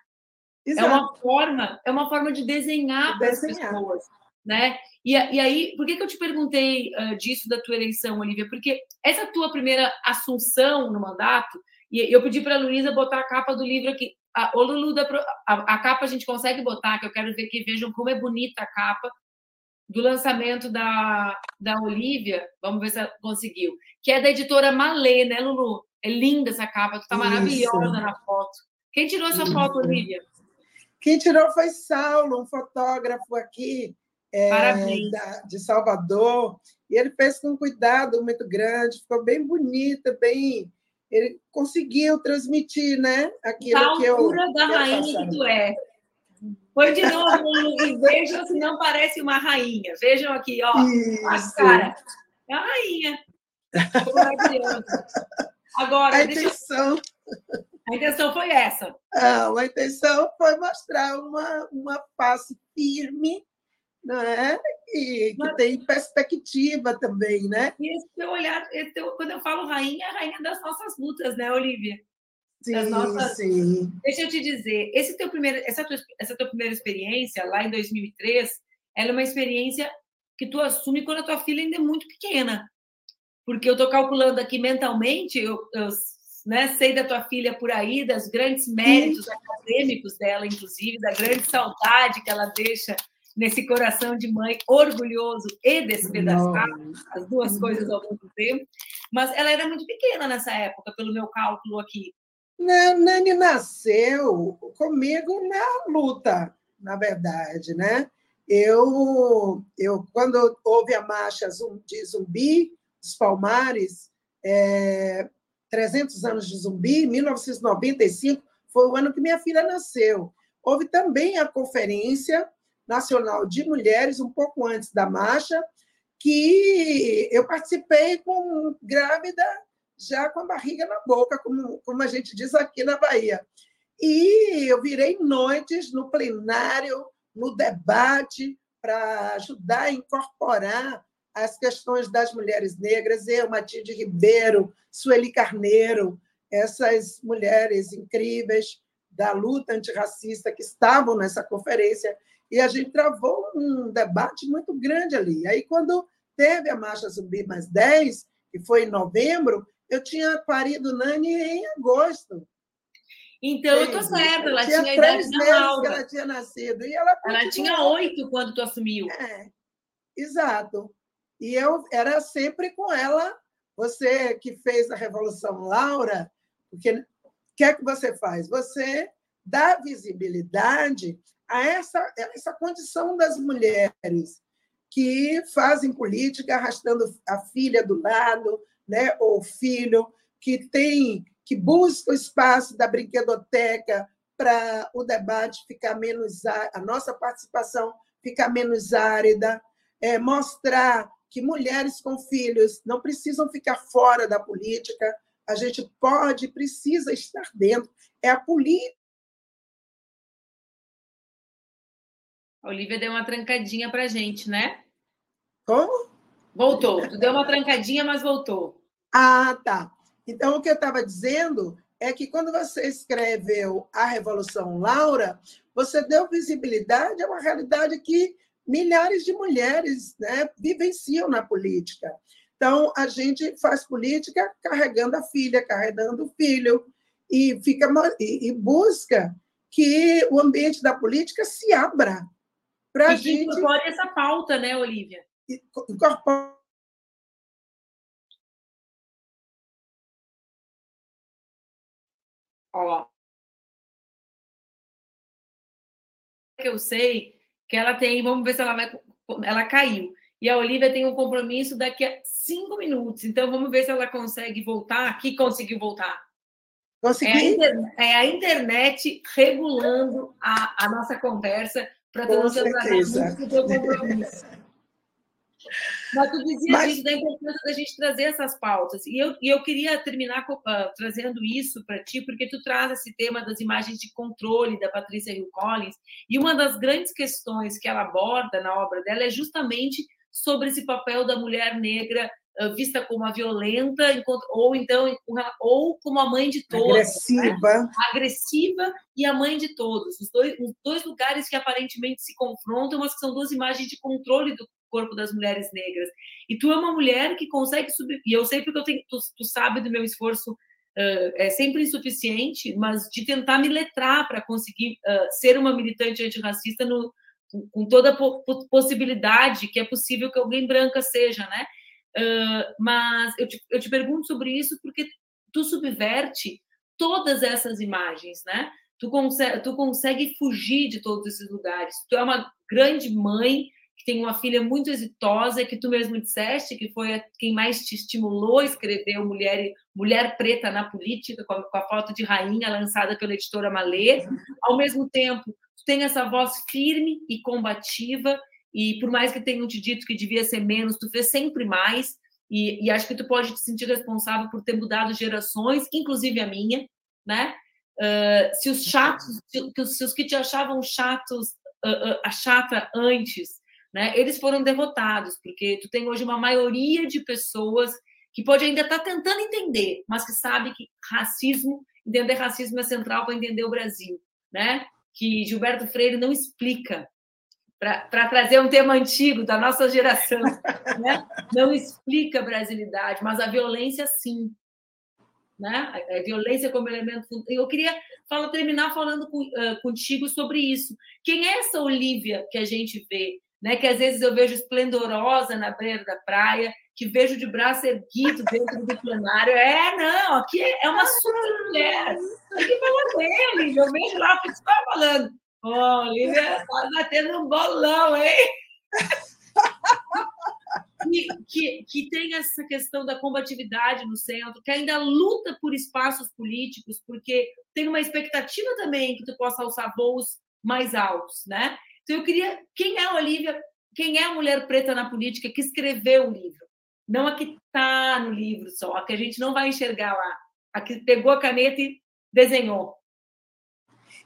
Exato. É uma forma, é uma forma de desenhar, para as pessoas, né? E, e, aí, por que, que eu te perguntei uh, disso da tua eleição, Olivia? Porque essa tua primeira assunção no mandato, e eu pedi para a Luísa botar a capa do livro aqui. A, o Lulu, da, a, a, capa a gente consegue botar, que eu quero ver que vejam como é bonita a capa do lançamento da, da Olivia. Vamos ver se ela conseguiu. Que é da editora Malê, né, Lulu? É linda essa capa, tu tá maravilhosa Isso. na foto. Quem tirou essa foto, Olivia? Quem tirou foi Saulo, um fotógrafo aqui é, da, de Salvador. E ele fez com um cuidado muito grande, ficou bem bonita, bem. Ele conseguiu transmitir, né? Aquilo da que eu. altura da rainha que tu é. Foi de novo, e vejam se não parece uma rainha. Vejam aqui, ó, Isso. a cara. É a rainha. Agora, a intenção. Eu... A intenção foi essa. Não, a intenção foi mostrar uma, uma face firme, não é? E que Mas... tem perspectiva também, né? E esse teu olhar, esse teu, quando eu falo rainha, é a rainha das nossas lutas, né, Olivia? Sim, nossas... sim. Deixa eu te dizer, esse teu primeiro, essa, tua, essa tua primeira experiência, lá em 2003, ela é uma experiência que tu assume quando a tua filha ainda é muito pequena. Porque eu estou calculando aqui mentalmente, eu, eu né, sei da tua filha por aí, dos grandes méritos Sim. acadêmicos dela, inclusive, da grande saudade que ela deixa nesse coração de mãe orgulhoso e despedaçado, as duas coisas ao mesmo tempo. Mas ela era muito pequena nessa época, pelo meu cálculo aqui. Não, Nani nasceu comigo na luta, na verdade, né? Eu, eu quando houve a marcha de zumbi dos Palmares, é, 300 anos de zumbi, 1995 foi o ano que minha filha nasceu. Houve também a Conferência Nacional de Mulheres, um pouco antes da marcha, que eu participei com grávida, já com a barriga na boca, como, como a gente diz aqui na Bahia. E eu virei noites no plenário, no debate, para ajudar a incorporar as questões das mulheres negras, eu, Matilde Ribeiro, Sueli Carneiro, essas mulheres incríveis da luta antirracista que estavam nessa conferência, e a gente travou um debate muito grande ali. Aí, quando teve a Marcha Zumbi Mais 10, que foi em novembro, eu tinha parido Nani em agosto. Então, eu tô certa, ela tinha, tinha idade da Laura. ela tinha nascido. E ela, ela tinha oito quando tu assumiu. É, exato. E eu era sempre com ela. Você que fez a Revolução Laura, porque o que é que você faz? Você dá visibilidade a essa, essa condição das mulheres que fazem política arrastando a filha do lado, né, ou o filho, que tem que busca o espaço da brinquedoteca para o debate ficar menos a nossa participação ficar menos árida, é, mostrar que mulheres com filhos não precisam ficar fora da política, a gente pode, precisa estar dentro. É a política. A Olivia deu uma trancadinha para a gente, né? Como? Voltou. Tu deu uma trancadinha, mas voltou. Ah, tá. Então, o que eu estava dizendo é que quando você escreveu a Revolução Laura, você deu visibilidade a uma realidade que milhares de mulheres né, vivenciam na política. Então, a gente faz política carregando a filha, carregando o filho, e, fica, e, busca que o ambiente da política se abra para a gente. incorpore essa pauta, né, Olivia? Incorpore. Ó. Que eu sei que ela tem, vamos ver se ela vai, ela caiu. E a Olivia tem um compromisso daqui a cinco minutos. Então, vamos ver se ela consegue voltar. Aqui conseguiu voltar. Consegui. É a, internet, é a internet regulando a, a nossa conversa para ter o compromisso. *laughs* Mas tu dizia Mas... da importância da gente trazer essas pautas. E eu, e eu queria terminar uh, trazendo isso para ti, porque tu traz esse tema das imagens de controle da Patrícia Hill Collins, e uma das grandes questões que ela aborda na obra dela é justamente sobre esse papel da mulher negra vista como a violenta, ou então ou como a mãe de todos. Agressiva. Né? Agressiva e a mãe de todos. Os dois, os dois lugares que aparentemente se confrontam, mas que são duas imagens de controle do corpo das mulheres negras. E tu é uma mulher que consegue subir. E eu sei porque eu tenho, tu, tu sabe do meu esforço uh, é sempre insuficiente, mas de tentar me letrar para conseguir uh, ser uma militante antirracista no, com toda a possibilidade que é possível que alguém branca seja, né? Uh, mas eu te, eu te pergunto sobre isso porque tu subverte todas essas imagens, né? Tu consegue, tu consegue fugir de todos esses lugares. Tu é uma grande mãe que tem uma filha muito exitosa, que tu mesmo disseste que foi quem mais te estimulou a escrever Mulher, Mulher Preta na Política, com a, com a foto de rainha lançada pela editora Malê. Ao mesmo tempo, tu tem essa voz firme e combativa, e por mais que tenham te dito que devia ser menos, tu fez sempre mais, e, e acho que tu pode te sentir responsável por ter mudado gerações, inclusive a minha, né? Uh, se os chatos, se, se, os que te achavam chatos, uh, uh, a chata antes, né? Eles foram derrotados, porque tu tem hoje uma maioria de pessoas que pode ainda estar tá tentando entender, mas que sabe que racismo, entender racismo é central para entender o Brasil, né? Que Gilberto Freire não explica para trazer um tema antigo da nossa geração, *laughs* né? Não explica a brasilidade, mas a violência sim, né? A violência como elemento. Eu queria terminar falando com, uh, contigo sobre isso. Quem é essa Olivia que a gente vê? né? Que às vezes eu vejo esplendorosa na beira da praia, que vejo de braço erguido dentro do plenário. É, não, aqui é uma super mulher. Aqui fala dele, eu vejo lá o que você está falando. Oh, Lívia, está batendo um bolão, hein? Que, que, que, tem essa questão da combatividade no centro, que ainda luta por espaços políticos, porque tem uma expectativa também que tu possa alçar voos mais altos, né? Então, eu queria. Quem é a Olivia? Quem é a mulher preta na política que escreveu o livro? Não a que está no livro só, a que a gente não vai enxergar lá. A que pegou a caneta e desenhou.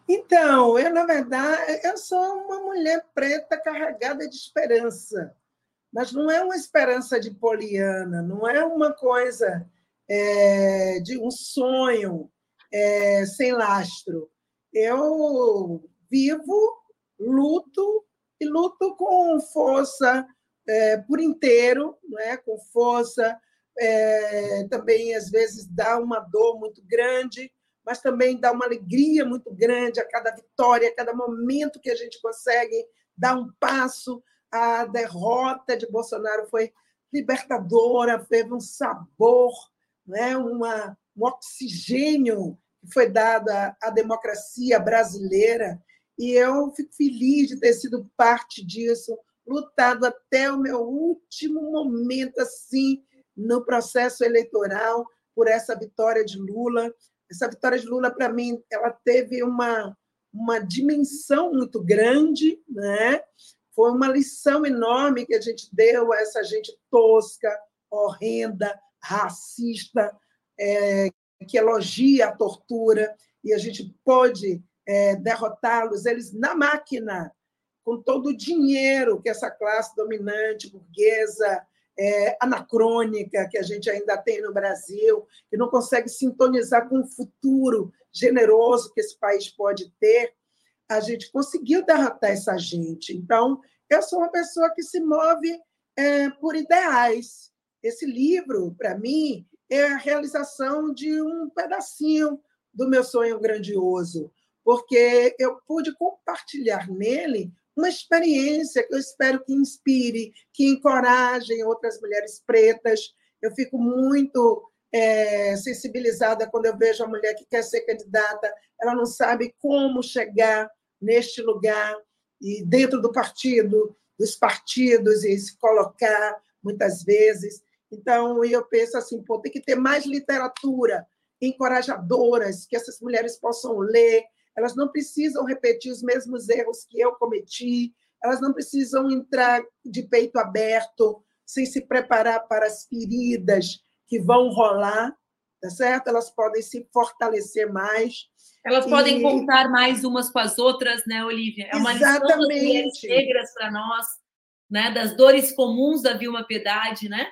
Então, eu, na verdade, eu sou uma mulher preta carregada de esperança. Mas não é uma esperança de poliana, não é uma coisa é, de um sonho é, sem lastro. Eu vivo luto e luto com força é, por inteiro, né? com força. É, também, às vezes, dá uma dor muito grande, mas também dá uma alegria muito grande a cada vitória, a cada momento que a gente consegue dar um passo. A derrota de Bolsonaro foi libertadora, teve um sabor, né? uma, um oxigênio que foi dado à, à democracia brasileira e eu fico feliz de ter sido parte disso, lutado até o meu último momento, assim, no processo eleitoral, por essa vitória de Lula. Essa vitória de Lula, para mim, ela teve uma, uma dimensão muito grande, né? Foi uma lição enorme que a gente deu a essa gente tosca, horrenda, racista, é, que elogia a tortura, e a gente pôde é, derrotá-los, eles na máquina, com todo o dinheiro que essa classe dominante, burguesa, é, anacrônica que a gente ainda tem no Brasil, que não consegue sintonizar com o futuro generoso que esse país pode ter, a gente conseguiu derrotar essa gente. Então, eu sou uma pessoa que se move é, por ideais. Esse livro, para mim, é a realização de um pedacinho do meu sonho grandioso porque eu pude compartilhar nele uma experiência que eu espero que inspire, que encoraje outras mulheres pretas. Eu fico muito é, sensibilizada quando eu vejo a mulher que quer ser candidata, ela não sabe como chegar neste lugar e dentro do partido, dos partidos e se colocar muitas vezes. Então, eu penso assim, pô, tem que ter mais literatura encorajadoras que essas mulheres possam ler, elas não precisam repetir os mesmos erros que eu cometi, elas não precisam entrar de peito aberto, sem se preparar para as feridas que vão rolar, tá certo? Elas podem se fortalecer mais. Elas e... podem contar mais umas com as outras, né, Olivia? É uma Exatamente. lição negras para nós, né? Das dores comuns da Vilma Piedade, né?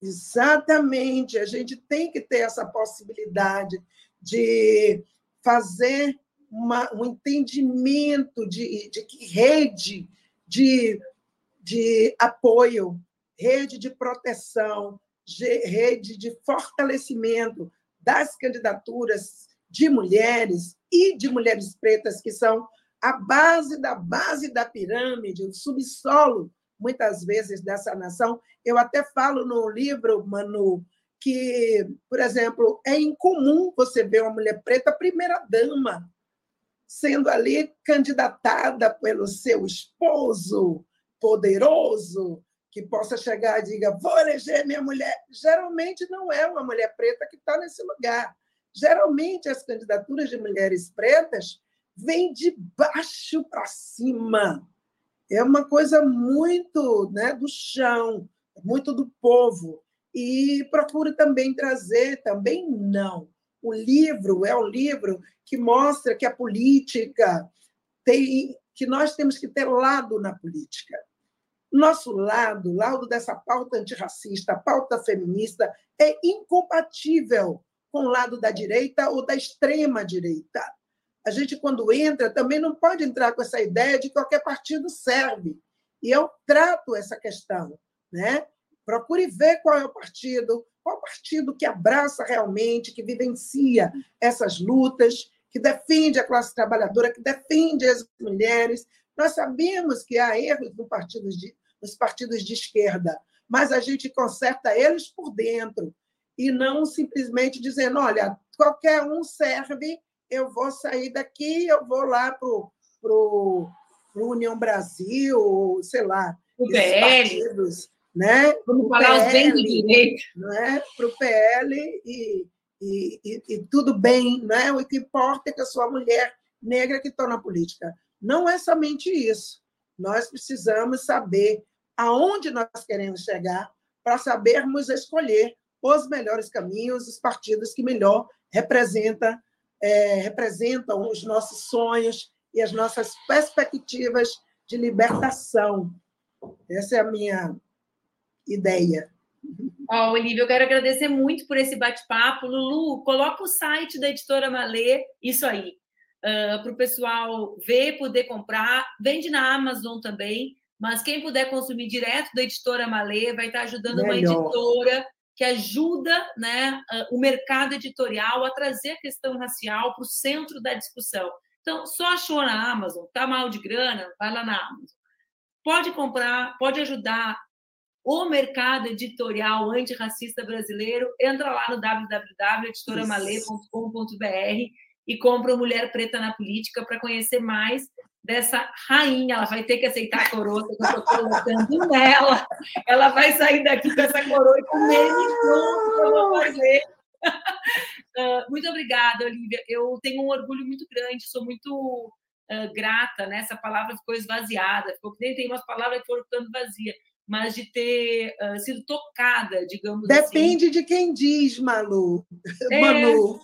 Exatamente. A gente tem que ter essa possibilidade de fazer uma, um entendimento de, de que rede de, de apoio, rede de proteção, rede de fortalecimento das candidaturas de mulheres e de mulheres pretas, que são a base da base da pirâmide, o subsolo, muitas vezes, dessa nação. Eu até falo no livro, Manu, que, por exemplo, é incomum você ver uma mulher preta primeira-dama sendo ali candidatada pelo seu esposo poderoso, que possa chegar e diga: vou eleger minha mulher. Geralmente não é uma mulher preta que está nesse lugar. Geralmente as candidaturas de mulheres pretas vêm de baixo para cima. É uma coisa muito né, do chão, muito do povo. E procuro também trazer, também não. O livro é um livro que mostra que a política tem, que nós temos que ter lado na política. Nosso lado, lado dessa pauta antirracista, pauta feminista, é incompatível com o lado da direita ou da extrema direita. A gente, quando entra, também não pode entrar com essa ideia de que qualquer partido serve. E eu trato essa questão. Né? Procure ver qual é o partido, qual partido que abraça realmente, que vivencia essas lutas, que defende a classe trabalhadora, que defende as mulheres. Nós sabemos que há erros no partido de, nos partidos de esquerda, mas a gente conserta eles por dentro e não simplesmente dizendo, olha, qualquer um serve, eu vou sair daqui, eu vou lá para o União Brasil, sei lá, o PL. partidos, né? Vamos falar PL, os bem do direito. Né? Para o PL e, e, e, e, tudo bem, né? o que importa é que a sua mulher negra que está na política. Não é somente isso. Nós precisamos saber aonde nós queremos chegar para sabermos escolher os melhores caminhos, os partidos que melhor representa, é, representam os nossos sonhos e as nossas perspectivas de libertação. Essa é a minha ideia. Ó, oh, Olivia, eu quero agradecer muito por esse bate-papo. Lulu, coloca o site da editora Malê, isso aí, uh, ah, para o pessoal ver, poder comprar. Vende na Amazon também. Mas quem puder consumir direto da editora Malê vai estar ajudando Melhor. uma editora que ajuda né, o mercado editorial a trazer a questão racial para o centro da discussão. Então, só achou na Amazon, tá mal de grana, vai lá na Amazon. Pode comprar, pode ajudar o mercado editorial antirracista brasileiro. Entra lá no www.editoramalê.com.br e compra Mulher Preta na Política para conhecer mais dessa rainha, ela vai ter que aceitar a coroa que eu estou colocando nela. Ela vai sair daqui com essa coroa e com pronto eu fazer. Uh, *laughs* muito obrigada, Olivia. Eu tenho um orgulho muito grande, sou muito uh, grata, né? Essa palavra ficou esvaziada, ficou tem umas palavras que foram ficando vazias, mas de ter uh, sido tocada, digamos Depende assim. Depende de quem diz, Malu. É, Manu.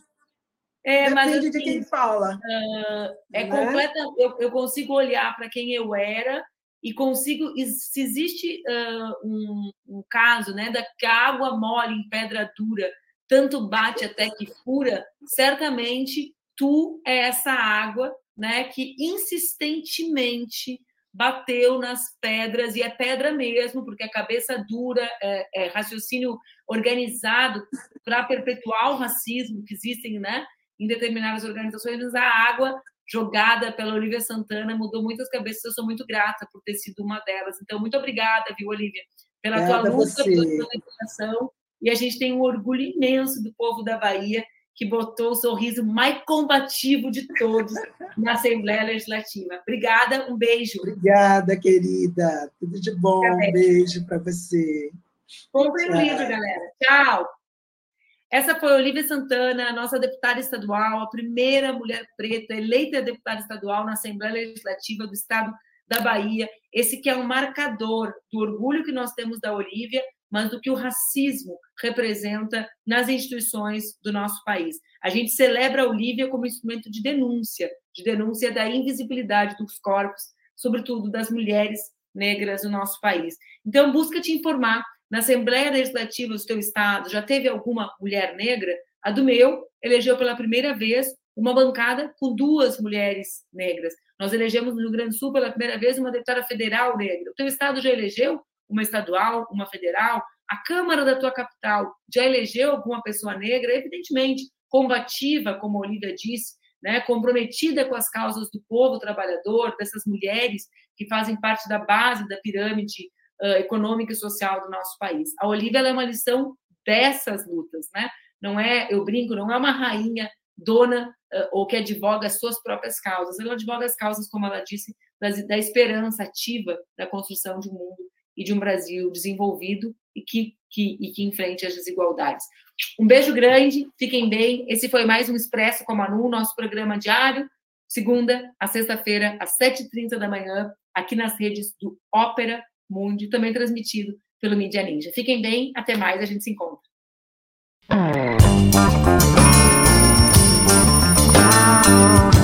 É, Depende mas, assim, de quem fala. Uh, é né? completa. Eu, eu, consigo olhar para quem eu era e consigo. Se existe uh, um, um, caso, né, da que a água mole em pedra dura tanto bate até que fura, certamente tu é essa água, né, que insistentemente bateu nas pedras, e é pedra mesmo, porque a cabeça dura, é, é raciocínio organizado para perpetuar o racismo que existem né, em determinadas organizações, mas a água jogada pela Olivia Santana mudou muitas cabeças. Eu sou muito grata por ter sido uma delas. Então, muito obrigada, viu, Olivia, pela Obrigada tua luta, pela tua dedicação. E a gente tem um orgulho imenso do povo da Bahia, que botou o sorriso mais combativo de todos na Assembleia Legislativa. Obrigada, um beijo. Obrigada, querida. Tudo de bom. Um beijo para você. Compre o livro, galera. Tchau. Essa foi Olivia Santana, nossa deputada estadual, a primeira mulher preta eleita deputada estadual na Assembleia Legislativa do Estado da Bahia, esse que é um marcador do orgulho que nós temos da Olívia, mas do que o racismo representa nas instituições do nosso país. A gente celebra a Olívia como instrumento de denúncia, de denúncia da invisibilidade dos corpos, sobretudo das mulheres negras do nosso país. Então, busca te informar. Na Assembleia Legislativa do teu estado, já teve alguma mulher negra? A do meu elegeu pela primeira vez uma bancada com duas mulheres negras. Nós elegemos no Rio Grande do Sul pela primeira vez uma deputada federal negra. O teu estado já elegeu uma estadual, uma federal? A Câmara da tua capital já elegeu alguma pessoa negra? Evidentemente, combativa, como a Olivia disse, né, comprometida com as causas do povo trabalhador, dessas mulheres que fazem parte da base da pirâmide uh, econômica e social do nosso país. A Olivia é uma lição dessas lutas, né? Não é, eu brinco, não é uma rainha dona uh, ou que advoga as suas próprias causas. Ela advoga as causas, como ela disse, da esperança ativa da construção de um mundo e de um Brasil desenvolvido e que, que, e que enfrente as desigualdades. Um beijo grande, fiquem bem. Esse foi mais um Expresso com a Manu, nosso programa diário, segunda a sexta-feira, às 7h30 da manhã, aqui nas redes do Ópera Mundi, também transmitido pelo Media Ninja. Fiquem bem, até mais, a gente se encontra. Música